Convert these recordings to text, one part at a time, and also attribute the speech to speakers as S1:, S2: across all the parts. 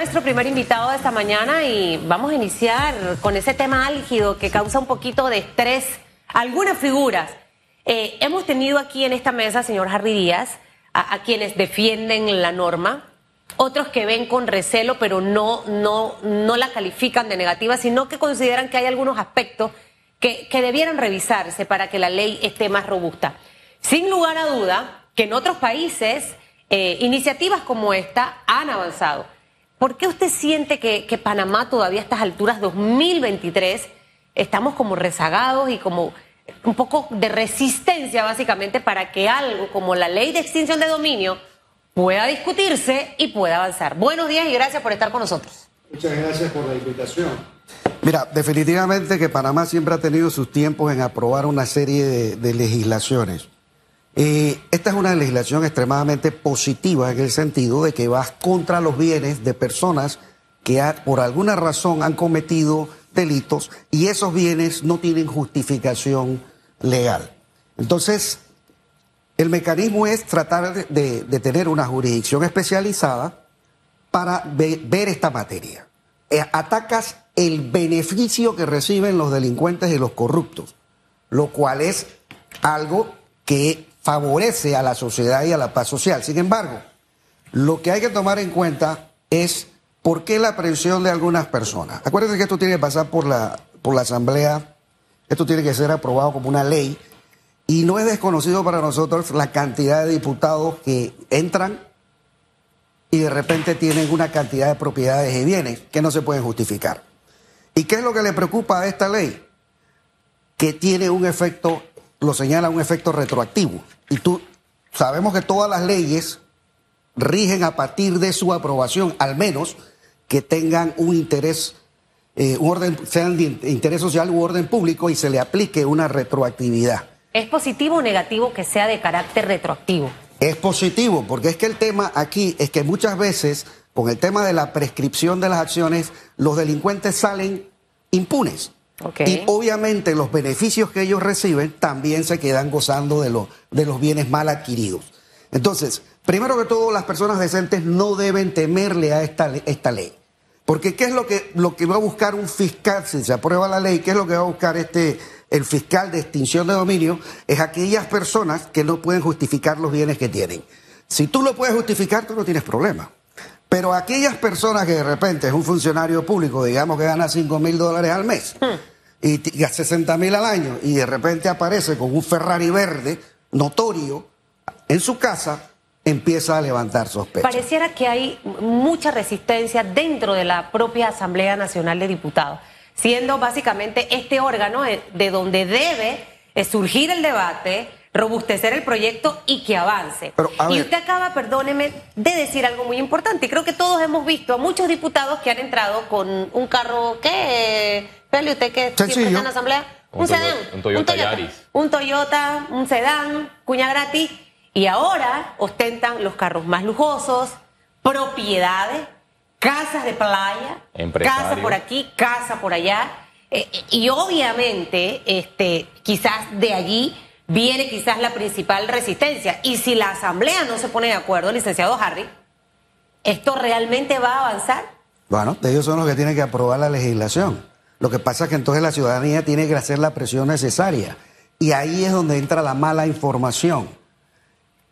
S1: Nuestro primer invitado de esta mañana y vamos a iniciar con ese tema álgido que causa un poquito de estrés algunas figuras. Eh, hemos tenido aquí en esta mesa, señor Harry Díaz, a, quienes defienden la norma, otros que ven con recelo, pero no, no, no la califican de negativa, sino que consideran que hay algunos aspectos que, que debieran revisarse para que la ley esté más robusta. Sin lugar a duda que en otros países eh, iniciativas como esta han avanzado. ¿Por qué usted siente que, que, Panamá todavía a estas alturas 2023 estamos como rezagados y como un poco de resistencia básicamente para que algo como la ley de extinción de dominio pueda discutirse y pueda avanzar? Buenos días y gracias por estar con nosotros.
S2: Muchas gracias por la invitación.
S3: Mira, definitivamente que Panamá siempre ha tenido sus tiempos en aprobar una serie de, de legislaciones. Esta es una legislación extremadamente positiva en el sentido de que va contra los bienes de personas que por alguna razón han cometido delitos y esos bienes no tienen justificación legal. Entonces, el mecanismo es tratar de, tener una jurisdicción especializada para ve, ver esta materia. Eh, atacas el beneficio que reciben los delincuentes y los corruptos, lo cual es algo que favorece a la sociedad y a la paz social. Sin embargo, lo que hay que tomar en cuenta es por qué la presión de algunas personas. Acuérdense que esto tiene que pasar por la, por la Asamblea, esto tiene que ser aprobado como una ley, y no es desconocido para nosotros la cantidad de diputados que entran y de repente tienen una cantidad de propiedades y bienes que no se pueden justificar. ¿Y qué es lo que le preocupa a esta ley? Que tiene un efecto, lo señala un efecto retroactivo. Y tú, sabemos que todas las leyes rigen a partir de su aprobación, al menos que tengan un interés, eh, un orden, sean de interés social u orden público y se le aplique una retroactividad.
S1: ¿Es positivo o negativo que sea de carácter retroactivo?
S3: Es positivo, porque es que el tema aquí es que muchas veces, con el tema de la prescripción de las acciones, los delincuentes salen impunes. Y obviamente los beneficios que ellos reciben también se quedan gozando de, de los bienes mal adquiridos. Entonces, primero que todo, las personas decentes no deben temerle a esta, esta ley. Porque ¿qué es lo que, lo que va a buscar un fiscal si se aprueba la ley? ¿Qué es lo que va a buscar este, el fiscal de extinción de dominio? Es aquellas personas que no pueden justificar los bienes que tienen. Si tú lo puedes justificar, tú no tienes problema. Pero aquellas personas que de repente es un funcionario público, digamos que gana 5 mil dólares al mes hmm. y, y a 60 mil al año, y de repente aparece con un Ferrari verde notorio en su casa, empieza a levantar sospechas.
S1: Pareciera que hay mucha resistencia dentro de la propia Asamblea Nacional de Diputados, siendo básicamente este órgano de donde debe surgir el debate, robustecer el proyecto y que avance.
S3: Pero,
S1: y usted acaba, perdóneme, de decir algo muy importante. Y creo que todos hemos visto a muchos diputados que han entrado con un carro, ¿qué? Pele, ¿usted que siempre está en la Asamblea?
S4: Un, un sedán. Un Toyota,
S1: un Toyota
S4: Yaris.
S1: Un Toyota, un sedán, cuña gratis. Y ahora ostentan los carros más lujosos, propiedades, casas de playa, casa por aquí, casa por allá. Eh, y obviamente, este, quizás de allí viene quizás la principal resistencia. Y si la Asamblea no se pone de acuerdo, licenciado Harry, ¿esto realmente va a avanzar?
S3: Bueno, ellos son los que tienen que aprobar la legislación. Lo que pasa es que entonces la ciudadanía tiene que hacer la presión necesaria. Y ahí es donde entra la mala información.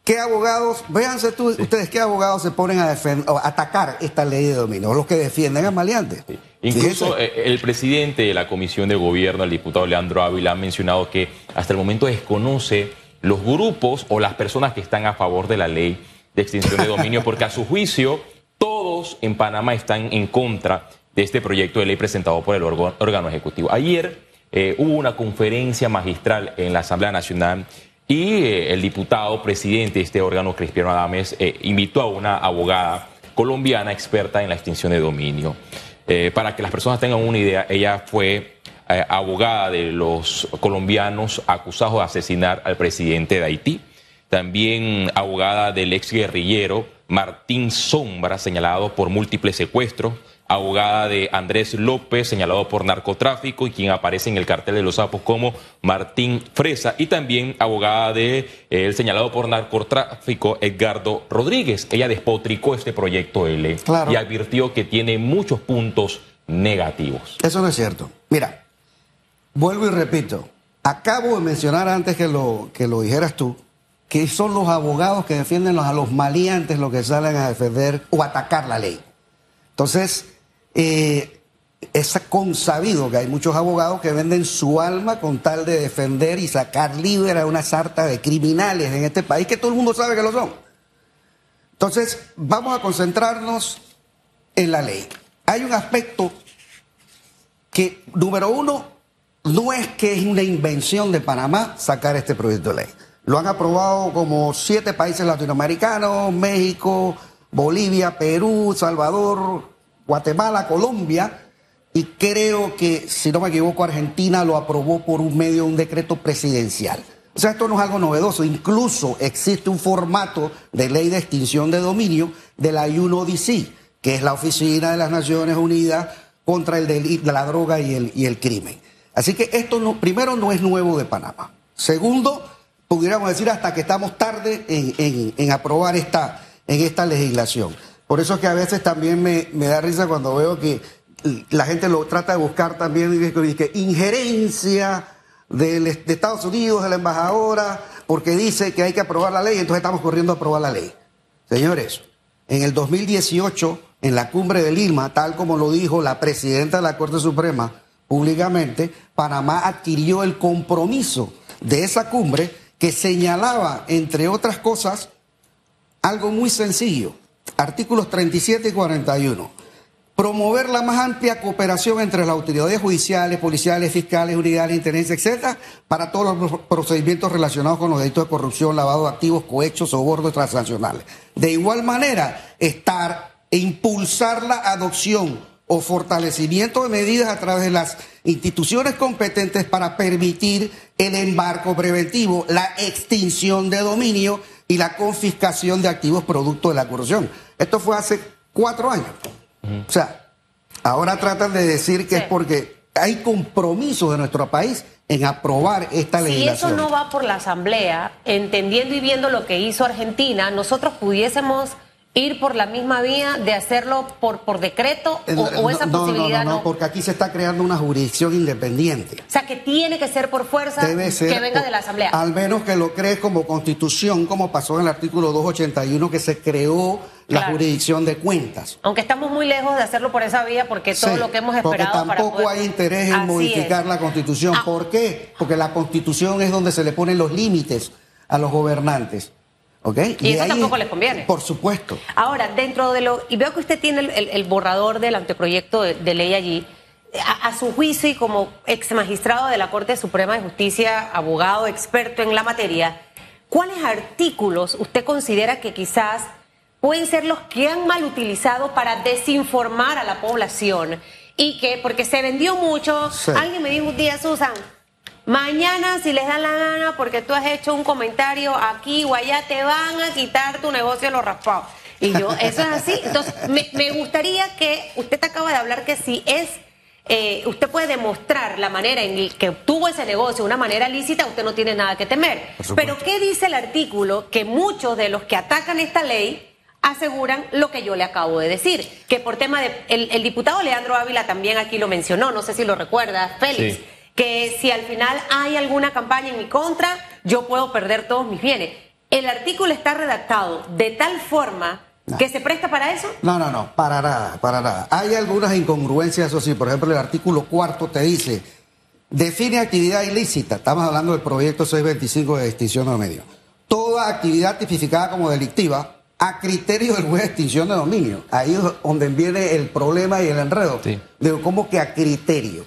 S3: ¿Qué abogados, véanse tú, sí. ustedes, qué abogados se ponen a, defender, a atacar esta ley de dominio? Los que defienden a maleantes.
S4: Sí. Incluso eh, el presidente de la Comisión de Gobierno, el diputado Leandro Ávila, ha mencionado que hasta el momento desconoce los grupos o las personas que están a favor de la ley de extinción de dominio, porque a su juicio todos en Panamá están en contra de este proyecto de ley presentado por el órgano ejecutivo. Ayer eh, hubo una conferencia magistral en la Asamblea Nacional y eh, el diputado presidente de este órgano, Cristiano Adames, eh, invitó a una abogada colombiana experta en la extinción de dominio. Eh, para que las personas tengan una idea, ella fue abogada de los colombianos acusados de asesinar al presidente de Haití, también abogada del ex guerrillero Martín Sombra, señalado por múltiples secuestros, abogada de Andrés López, señalado por narcotráfico y quien aparece en el cartel de los sapos como Martín Fresa, y también abogada de eh, el señalado por narcotráfico Edgardo Rodríguez. Ella despotricó este proyecto de ley
S3: Claro.
S4: y advirtió que tiene muchos puntos negativos.
S3: Eso no es cierto. Mira, vuelvo y repito. Acabo de mencionar antes que lo, que lo dijeras tú, que son los abogados que defienden a los maleantes los que salen a defender o atacar la ley. Entonces, eh, es consabido que hay muchos abogados que venden su alma con tal de defender y sacar libre a una sarta de criminales en este país que todo el mundo sabe que lo son. Entonces, vamos a concentrarnos en la ley. Hay un aspecto que, número uno, no es que es una invención de Panamá sacar este proyecto de ley. Lo han aprobado como siete países latinoamericanos, México, Bolivia, Perú, Salvador, Guatemala, Colombia, y creo que, si no me equivoco, Argentina lo aprobó por un medio de un decreto presidencial. O sea, esto no es algo novedoso. Incluso existe un formato de ley de extinción de dominio de la UNODC, que es la Oficina de las Naciones Unidas contra el delito, la droga y el, crimen. Así que esto, no, primero, no es nuevo de Panamá. Segundo, pudiéramos decir hasta que estamos tarde en, en- en aprobar esta, en esta legislación. Por eso es que a veces también me, da risa cuando veo que la gente lo trata de buscar también y dice que injerencia de Estados Unidos, de la embajadora, porque dice que hay que aprobar la ley, entonces estamos corriendo a aprobar la ley. Señores, en el 2018, en la cumbre de Lima, tal como lo dijo la presidenta de la Corte Suprema públicamente, Panamá adquirió el compromiso de esa cumbre que señalaba, entre otras cosas, algo muy sencillo. Artículos 37 y 41. Promover la más amplia cooperación entre las autoridades judiciales, policiales, fiscales, unidades de inteligencia, etcétera, para todos los procedimientos relacionados con los delitos de corrupción, lavado de activos, cohechos, sobornos transnacionales. De igual manera, estar e impulsar la adopción o fortalecimiento de medidas a través de las instituciones competentes para permitir el embarco preventivo, la extinción de dominio y la confiscación de activos producto de la corrupción. Esto fue hace cuatro años. O sea, ahora tratan de decir que
S1: Sí.
S3: es porque hay compromisos de nuestro país en aprobar esta
S1: Si
S3: legislación.
S1: eso no va por la Asamblea, entendiendo y viendo lo que hizo Argentina, nosotros pudiésemos ir por la misma vía de hacerlo por, por decreto o, o esa
S3: no,
S1: posibilidad
S3: no, no,
S1: no.
S3: no, porque aquí se está creando una jurisdicción independiente.
S1: O sea, que tiene que ser por fuerza
S3: Debe ser
S1: que venga
S3: por-
S1: de la Asamblea.
S3: Al menos que lo crees como constitución, como pasó en el artículo 281 que se creó la
S1: Claro.
S3: jurisdicción de cuentas.
S1: Aunque estamos muy lejos de hacerlo por esa vía, porque todo
S3: Sí,
S1: lo que hemos
S3: porque
S1: esperado para
S3: tampoco
S1: poder-
S3: hay interés en
S1: Así
S3: modificar
S1: es.
S3: la constitución.
S1: Ah.
S3: ¿Por qué? Porque la constitución es donde se le ponen los límites a los gobernantes. ¿Ok?
S1: Y eso tampoco les conviene.
S3: Por supuesto.
S1: Ahora, dentro de lo. Y veo que usted tiene el, el- el borrador del anteproyecto de, de ley allí. A, a su juicio y como ex magistrado de la Corte Suprema de Justicia, abogado experto en la materia, ¿cuáles artículos usted considera que quizás pueden ser los que han mal utilizado para desinformar a la población? Y que, porque se vendió mucho,
S3: Sí.
S1: alguien me dijo un día, Susan, Mañana, si les da la gana, porque tú has hecho un comentario aquí o allá, te van a quitar tu negocio los raspados. Y yo, eso es así. Entonces, me, me gustaría que usted te acaba de hablar que si es, eh, usted puede demostrar la manera en que obtuvo ese negocio una manera lícita, usted no tiene nada que temer. Pero, ¿qué dice el artículo que muchos de los que atacan esta ley aseguran lo que yo le acabo de decir? Que por tema de. El, el diputado Leandro Ávila también aquí lo mencionó, no sé si lo recuerda, Félix
S4: Sí.
S1: que si al final hay alguna campaña en mi contra, yo puedo perder todos mis bienes. El artículo está redactado de tal forma
S3: No.
S1: que se presta para eso.
S3: No, no, no, para nada, para nada. Hay algunas incongruencias, eso sí. Por ejemplo, el artículo cuarto te dice, define actividad ilícita. Estamos hablando del proyecto 625 de extinción de dominio. Toda actividad tipificada como delictiva a criterio del juez de extinción de dominio. Ahí es donde viene el problema y el enredo.
S4: Sí.
S3: Digo, ¿cómo que a criterio?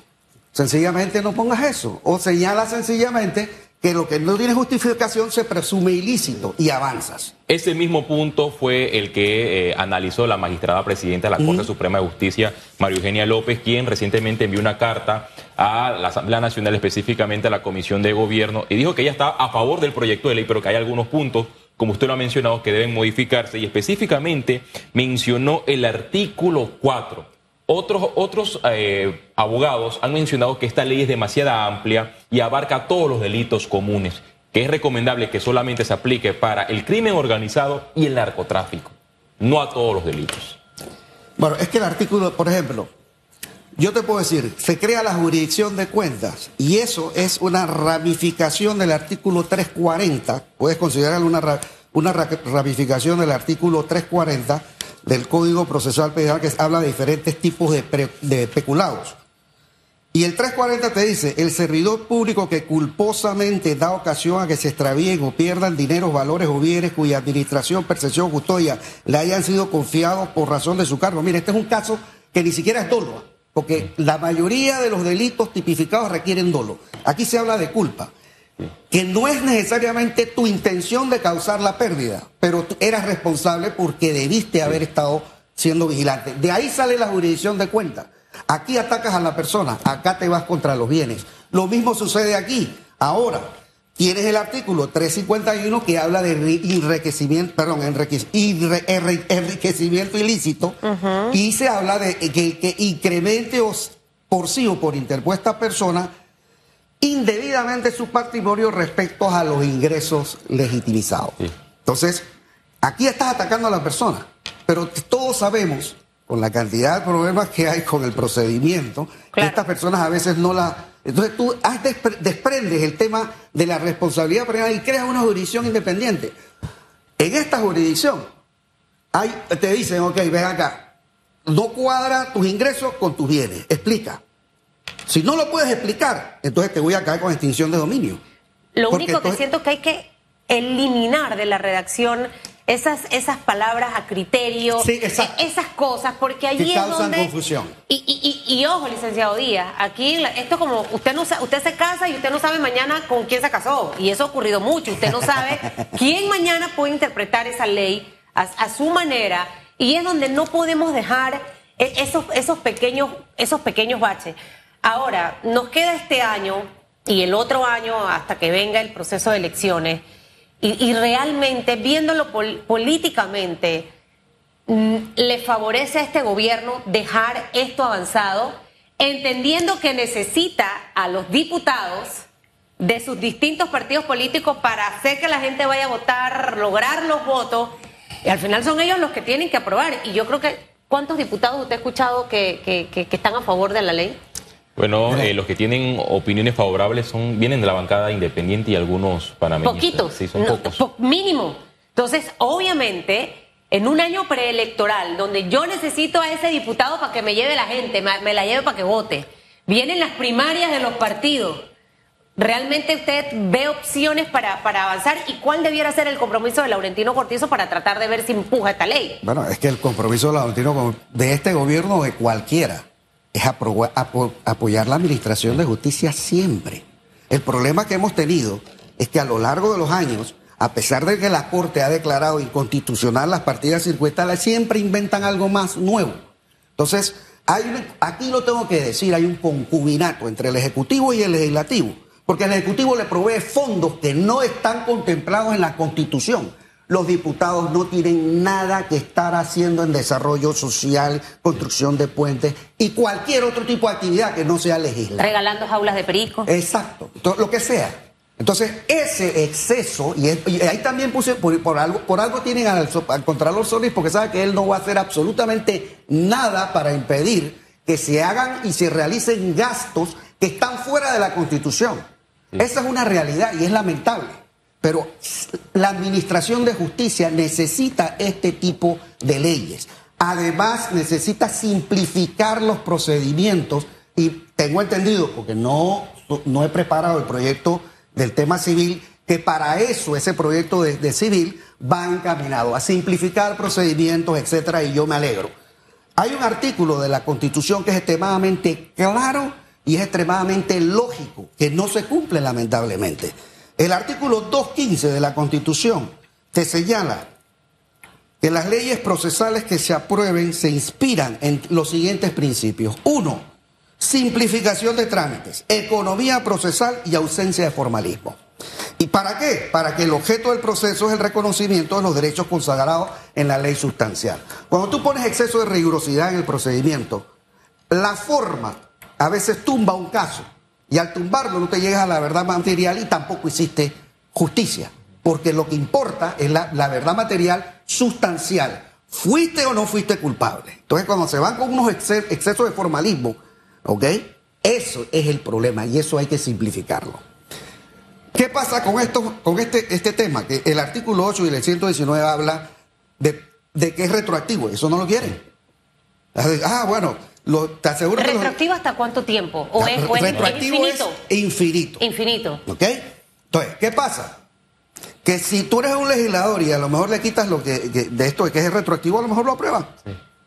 S3: Sencillamente no pongas eso. O señala sencillamente que lo que no tiene justificación se presume ilícito y avanzas.
S4: Ese mismo punto fue el que eh, analizó la magistrada presidenta de la Corte Suprema de Justicia, María Eugenia López, quien recientemente envió una carta a la Asamblea Nacional, específicamente a la Comisión de Gobierno, y dijo que ella está a favor del proyecto de ley, pero que hay algunos puntos como usted lo ha mencionado, que deben modificarse y específicamente mencionó el artículo 4. Otros, otros eh, abogados han mencionado que esta ley es demasiado amplia y abarca todos los delitos comunes, que es recomendable que solamente se aplique para el crimen organizado y el narcotráfico, no a todos los delitos.
S3: Bueno, es que el artículo, por ejemplo, yo te puedo decir, se crea la jurisdicción de cuentas y eso es una ramificación del artículo 340, puedes considerarlo una, ramificación del artículo 340 del Código Procesal Penal que habla de diferentes tipos de, de peculados. Y el 340 te dice, el servidor público que culposamente da ocasión a que se extravíen o pierdan dinero, valores o bienes cuya administración, percepción o custodia le hayan sido confiados por razón de su cargo. Mire, este es un caso que ni siquiera es dolo. Porque la mayoría de los delitos tipificados requieren dolo. Aquí se habla de culpa, que no es necesariamente tu intención de causar la pérdida, pero tú eras responsable porque debiste haber estado siendo vigilante. De ahí sale la jurisdicción de cuenta. Aquí atacas a la persona, acá te vas contra los bienes. Lo mismo sucede aquí. Ahora, Tienes el artículo 351 que habla de enriquecimiento, perdón, enriquecimiento ilícito y se habla de que, que incremente por sí o por interpuesta persona indebidamente su patrimonio respecto a los ingresos legitimizados. Entonces, aquí estás atacando a la persona, pero todos sabemos, con la cantidad de problemas que hay con el procedimiento, que estas personas a veces no la entonces tú desprendes el tema de la responsabilidad penal y creas una jurisdicción independiente. En esta jurisdicción hay, te dicen, ok, ven acá, no cuadra tus ingresos con tus bienes, explica. Si no lo puedes explicar, entonces te voy a caer con extinción de dominio.
S1: Lo único que siento que hay que eliminar de la redacción esas, esas palabras a criterio,
S3: e,
S1: esas cosas, porque allí
S3: es
S1: donde...
S3: confusión.
S1: Y, y, y, ojo, licenciado Díaz, aquí esto como usted no usted se casa y usted no sabe mañana con quién se casó, y eso ha ocurrido mucho, usted no sabe quién mañana puede interpretar esa ley a, su manera, y es donde no podemos dejar e, esos, esos, pequeños, esos pequeños baches. Ahora, nos queda este año y el otro año hasta que venga el proceso de elecciones y, realmente viéndolo políticamente, mm, le favorece a este gobierno dejar esto avanzado, entendiendo que necesita a los diputados de sus distintos partidos políticos para hacer que la gente vaya a votar, lograr los votos, y al final son ellos los que tienen que aprobar. Y yo creo que, ¿cuántos diputados usted ha escuchado que, que están a favor de la ley?
S4: Bueno, eh, los que tienen opiniones favorables son vienen de la bancada independiente y algunos panameños.
S1: Poquitos.
S4: Sí, son pocos.
S1: mínimo. Entonces, obviamente, en un año preelectoral, donde yo necesito a ese diputado para que me lleve la gente, me la lleve para que vote, vienen las primarias de los partidos. ¿Realmente usted ve opciones para, para avanzar? ¿Y cuál debiera ser el compromiso de Laurentino Cortizo para tratar de ver si empuja esta ley?
S3: Bueno, es que el compromiso de Laurentino de este gobierno de cualquiera es apoyar la administración de justicia siempre. El problema que hemos tenido es que a lo largo de los años, a pesar de que la Corte ha declarado inconstitucional las partidas circunstanciales, siempre inventan algo más nuevo. Entonces, hay, aquí lo tengo que decir, hay un concubinato entre el Ejecutivo y el Legislativo, porque el Ejecutivo le provee fondos que no están contemplados en la Constitución los diputados no tienen nada que estar haciendo en desarrollo social, construcción de puentes y cualquier otro tipo de actividad que no sea legislativa.
S1: Regalando jaulas de perico.
S3: Exacto, lo que sea. Entonces, ese exceso, y, ahí también puse, por, algo, por algo tienen al, al Contralor Solís, porque sabe que él no va a hacer absolutamente nada para impedir que se hagan y se realicen gastos que están fuera de la Constitución. Esa es una realidad y es lamentable. Pero la Administración de Justicia necesita este tipo de leyes. Además, necesita simplificar los procedimientos y tengo entendido, porque no, no he preparado el proyecto del tema civil, que para eso ese proyecto de, civil va encaminado a simplificar procedimientos, etcétera, y yo me alegro. Hay un artículo de la Constitución que es extremadamente claro y es extremadamente lógico, que no se cumple lamentablemente. El artículo 215 de la Constitución te señala que las leyes procesales que se aprueben se inspiran en los siguientes principios. Uno, simplificación de trámites, economía procesal y ausencia de formalismo. ¿Y para qué? Para que el objeto del proceso es el reconocimiento de los derechos consagrados en la ley sustancial. Cuando tú pones exceso de rigurosidad en el procedimiento, la forma a veces tumba un caso y al tumbarlo no te llegas a la verdad material y tampoco hiciste justicia, porque lo que importa es la, la verdad material sustancial. ¿Fuiste o no fuiste culpable? Entonces cuando se van con unos exce- excesos de formalismo, ¿ok? Eso es el problema y eso hay que simplificarlo. ¿Qué pasa con, esto, con este, este tema? Que el artículo 8 y el 119 habla de, de que es retroactivo. Eso no lo quieren. Ah, bueno, lo, te aseguro que los-
S1: ¿Retroactivo hasta cuánto tiempo? ¿O es, o es- infinito?
S3: es infinito.
S1: Infinito.
S3: ¿Ok? Entonces, ¿qué pasa? Que si tú eres un legislador y a lo mejor le quitas lo que, que- de esto de que es retroactivo, a lo mejor lo aprueban.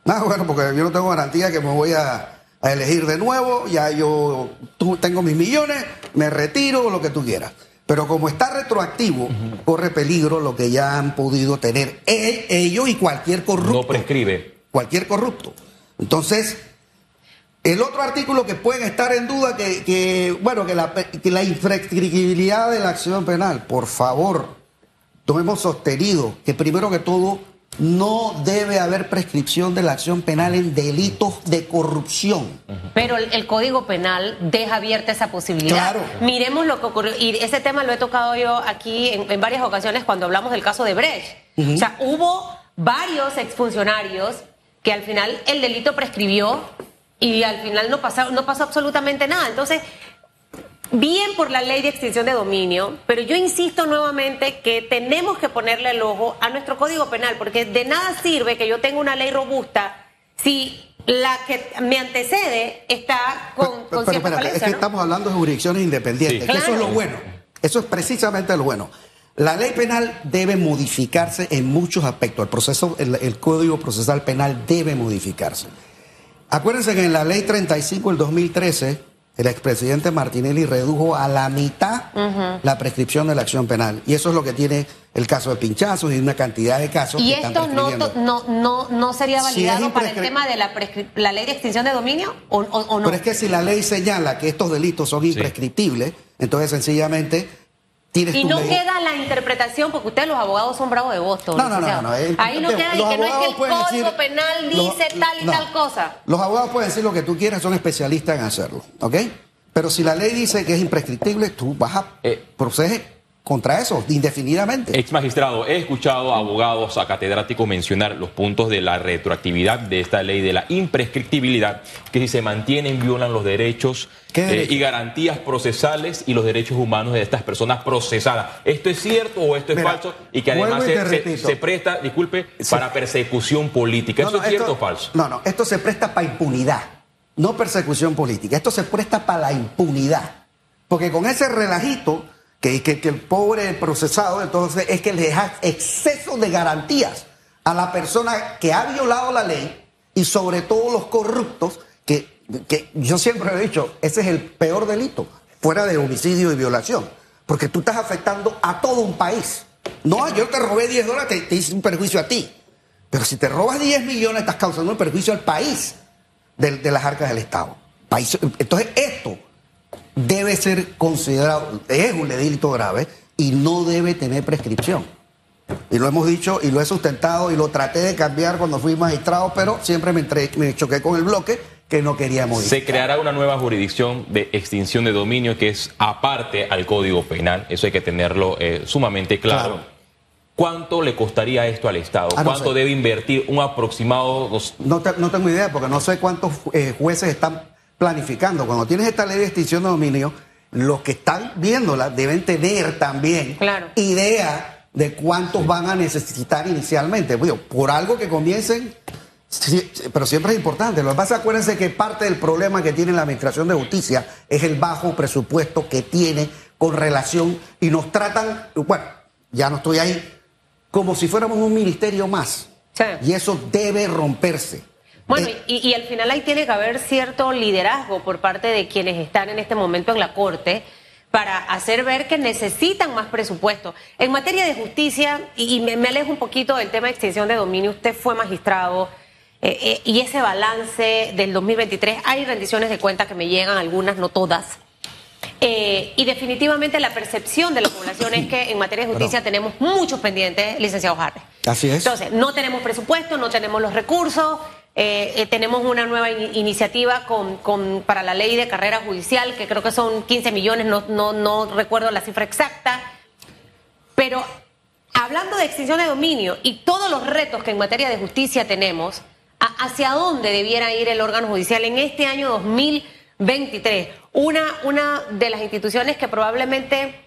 S3: Ah, bueno, porque yo no tengo garantía que me voy a, a elegir de nuevo, ya yo tú, tengo mis millones, me retiro, lo que tú quieras. Pero como está retroactivo, corre peligro lo que ya han podido tener e- ellos y cualquier corrupto.
S4: No prescribe.
S3: Cualquier corrupto. Entonces, el otro artículo que pueden estar en duda, que, que, bueno, que la, que la de la acción penal, por favor, no hemos sostenido que primero que todo no debe haber prescripción de la acción penal en delitos de corrupción.
S1: Pero el, el Código Penal deja abierta esa posibilidad.
S3: Claro.
S1: Miremos lo que ocurrió. Y ese tema lo he tocado yo aquí en, en varias ocasiones cuando hablamos del caso de Brecht. O sea, hubo varios exfuncionarios que al final el delito prescribió y al final no pasó, no pasó absolutamente nada. Entonces, bien por la ley de extinción de dominio, pero yo insisto nuevamente que tenemos que ponerle el ojo a nuestro código penal, porque de nada sirve que yo tenga una ley robusta si la que me antecede está con,
S3: Pero-
S1: con
S3: pero,
S1: cierta
S3: espérate, es que
S1: ¿no?
S3: estamos hablando de jurisdicciones independientes,
S4: Sí.
S3: que eso es lo bueno. Eso es precisamente lo bueno. La ley penal debe modificarse en muchos aspectos. El proceso, el, el Código Procesal Penal debe modificarse. Acuérdense que en la ley 35 del 2013, el expresidente Martinelli redujo a la mitad la prescripción de la acción penal. Y eso es lo que tiene el caso de pinchazos y una cantidad de casos
S1: Y
S3: que están
S1: esto no,
S3: prescribiendo.
S1: to- no, no, no sería
S3: Si
S1: validado para el tema de la, ley de extinción de dominio o, o- o no.
S3: Pero es que si la ley señala que estos delitos son imprescriptibles, entonces sencillamente
S1: y no queda la interpretación, porque ustedes los abogados son bravos de Boston.
S3: No, no, no, no, no, el-
S1: Ahí no queda y que no es que el código
S3: decir-
S1: penal
S3: los-
S1: dice tal y
S3: no.
S1: tal cosa.
S3: Los abogados pueden decir lo que tú quieras, son especialistas en hacerlo, ¿ok? Pero si la ley dice que es imprescriptible, tú vas a
S4: Eh.
S3: proceder contra eso indefinidamente.
S4: Ex magistrado, he escuchado a abogados, a catedráticos mencionar los puntos de la retroactividad de esta ley, de la imprescriptibilidad, que si se mantienen violan los derechos
S3: ¿Qué
S4: eh, y garantías procesales y los derechos humanos de estas personas procesadas. ¿Esto es cierto o esto es
S3: Mira,
S4: falso? Y que además
S3: y
S4: se, se-
S3: repito.
S4: se presta, disculpe,
S3: Sí.
S4: para persecución política.
S3: No,
S4: ¿Eso
S3: no,
S4: es cierto o falso?
S3: No, no, esto se presta para impunidad, no persecución política. Esto se presta para la impunidad. Porque con ese relajito, que, que- que el pobre procesado, entonces, es que le deja exceso de garantías a la persona que ha violado la ley y sobre todo los corruptos, que, que yo siempre he dicho, ese es el peor delito, fuera de homicidio y violación. Porque tú estás afectando a todo un país. No, yo te robé 10 dólares, te, te hice un perjuicio a ti. Pero si te robas 10 millones, estás causando un perjuicio al país de, de las arcas del Estado. País- entonces, esto debe ser considerado, es un delito grave y no debe tener prescripción. Y lo hemos dicho y lo he sustentado y lo traté de cambiar cuando fui magistrado, pero siempre me, entre- me choqué con el bloque que no quería modificar.
S4: Se creará una nueva jurisdicción de extinción de dominio que es aparte al Código Penal. Eso hay que tenerlo eh, sumamente claro.
S3: Claro.
S4: ¿Cuánto le costaría esto al Estado?
S3: Ah, no
S4: ¿Cuánto
S3: sé.
S4: debe invertir un aproximado? dos-
S3: No, te- no tengo idea porque no sé cuántos eh, jueces están planificando. Cuando tienes esta ley de extinción de dominio, los que están viéndola deben tener también
S1: Claro.
S3: idea de cuántos van a necesitar inicialmente. Digo, por algo que comiencen, sí, sí, pero siempre es importante. Lo que pasa, acuérdense que parte del problema que tiene la Administración de Justicia es el bajo presupuesto que tiene con relación y nos tratan, bueno, ya no estoy ahí, como si fuéramos un ministerio más.
S1: Sí.
S3: Y eso debe romperse.
S1: Bueno,
S3: Eh,
S1: y, y al final ahí tiene que haber cierto liderazgo por parte de quienes están en este momento en la Corte para hacer ver que necesitan más presupuesto. En materia de justicia, y, y me, me alejo un poquito del tema de extinción de dominio, usted fue magistrado eh, eh, y ese balance del 2023, hay rendiciones de cuentas que me llegan, algunas, no todas. Eh, y definitivamente la percepción de la población es que en materia de justicia tenemos muchos pendientes, licenciado Harry.
S3: Así es.
S1: Entonces, no tenemos presupuesto, no tenemos los recursos, eh, eh, tenemos una nueva in- iniciativa con, con- para la ley de carrera judicial, que creo que son 15 millones, no, no, no recuerdo la cifra exacta. Pero hablando de extinción de dominio y todos los retos que en materia de justicia tenemos, ¿hacia dónde debiera ir el órgano judicial en este año 2023? Una, una de las instituciones que probablemente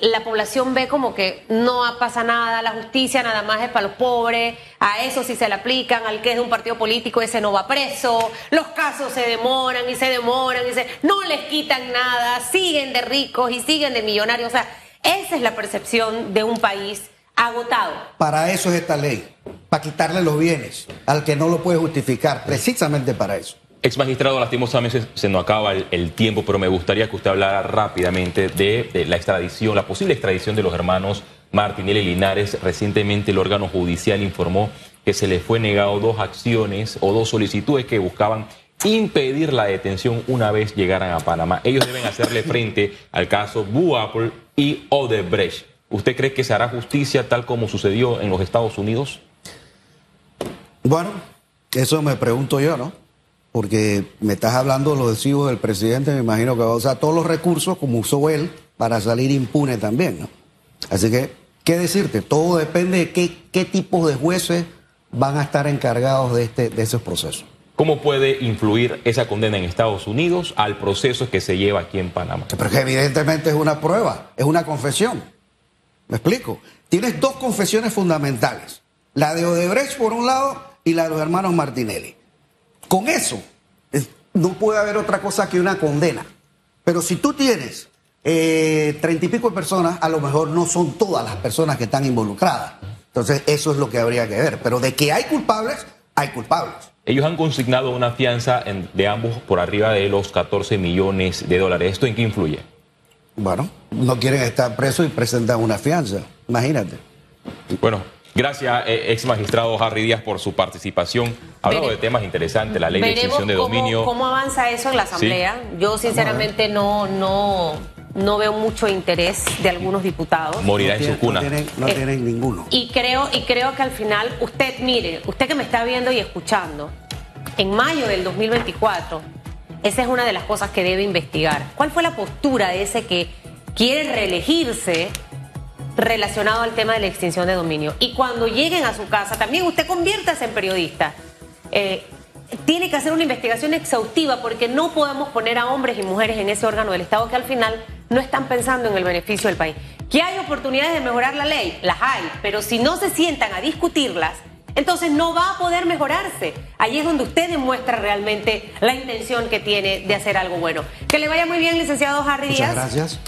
S1: la población ve como que no pasa nada, la justicia nada más es para los pobres, a eso sí se le aplican, al que es de un partido político ese no va preso, los casos se demoran y se demoran y se, no les quitan nada, siguen de ricos y siguen de millonarios, o sea, esa es la percepción de un país agotado.
S3: Para eso es esta ley, para quitarle los bienes al que no lo puede justificar, precisamente para eso.
S4: Ex magistrado, lastimosamente se nos acaba el, tiempo, pero me gustaría que usted hablara rápidamente de, la extradición, la posible extradición de los hermanos Martinelli y Linares. Recientemente el órgano judicial informó que se les fue negado dos acciones o dos solicitudes que buscaban impedir la detención una vez llegaran a Panamá. Ellos deben hacerle frente al caso Boo Apple y Odebrecht. ¿Usted cree que se hará justicia tal como sucedió en los Estados Unidos?
S3: Bueno, eso me pregunto yo, ¿no? Porque me estás hablando de los decisivos del presidente, me imagino que va a usar todos los recursos como usó él para salir impune también, ¿no? Así que, ¿qué decirte? Todo depende de qué, qué tipos de jueces van a estar encargados de, este, de esos procesos.
S4: ¿Cómo puede influir esa condena en Estados Unidos al proceso que se lleva aquí en Panamá?
S3: Pero que evidentemente es una prueba, es una confesión. ¿Me explico? Tienes dos confesiones fundamentales. La de Odebrecht por un lado y la de los hermanos Martinelli. Con eso es- no puede haber otra cosa que una condena. Pero si tú tienes eh, treinta y pico de personas, a lo mejor no son todas las personas que están involucradas. Entonces eso es lo que habría que ver. Pero de que hay culpables, hay culpables.
S4: Ellos han consignado una fianza en- de ambos por arriba de los 14 millones de dólares. ¿Esto en qué influye?
S3: Bueno, no quieren estar presos y presentan una fianza. Imagínate.
S4: Bueno, gracias, eh, ex magistrado Harry Díaz, por su participación. Hablado
S1: Vere-
S4: de temas interesantes, la ley de extinción de
S1: cómo,
S4: dominio.
S1: cómo avanza eso en la Asamblea. Yo sinceramente no, no, no veo mucho interés de algunos diputados.
S4: Morirá
S3: no
S4: en su cuna.
S3: No tienen, no
S1: Eh,
S3: tienen ninguno.
S1: Y creo, y creo que al final, usted, mire, usted que me está viendo y escuchando, en mayo del 2024, esa es una de las cosas que debe investigar. ¿Cuál fue la postura de ese que quiere reelegirse relacionado al tema de la extinción de dominio? Y cuando lleguen a su casa, también usted conviértase en periodista. Eh, tiene que hacer una investigación exhaustiva porque no podemos poner a hombres y mujeres en ese órgano del Estado que al final no están pensando en el beneficio del país. ¿Que hay oportunidades de mejorar la ley? Las hay, pero si no se sientan a discutirlas, entonces no va a poder mejorarse. Ahí es donde usted demuestra realmente la intención que tiene de hacer algo bueno. Que le vaya muy bien, licenciado Harry
S3: Muchas
S1: Díaz.
S3: gracias.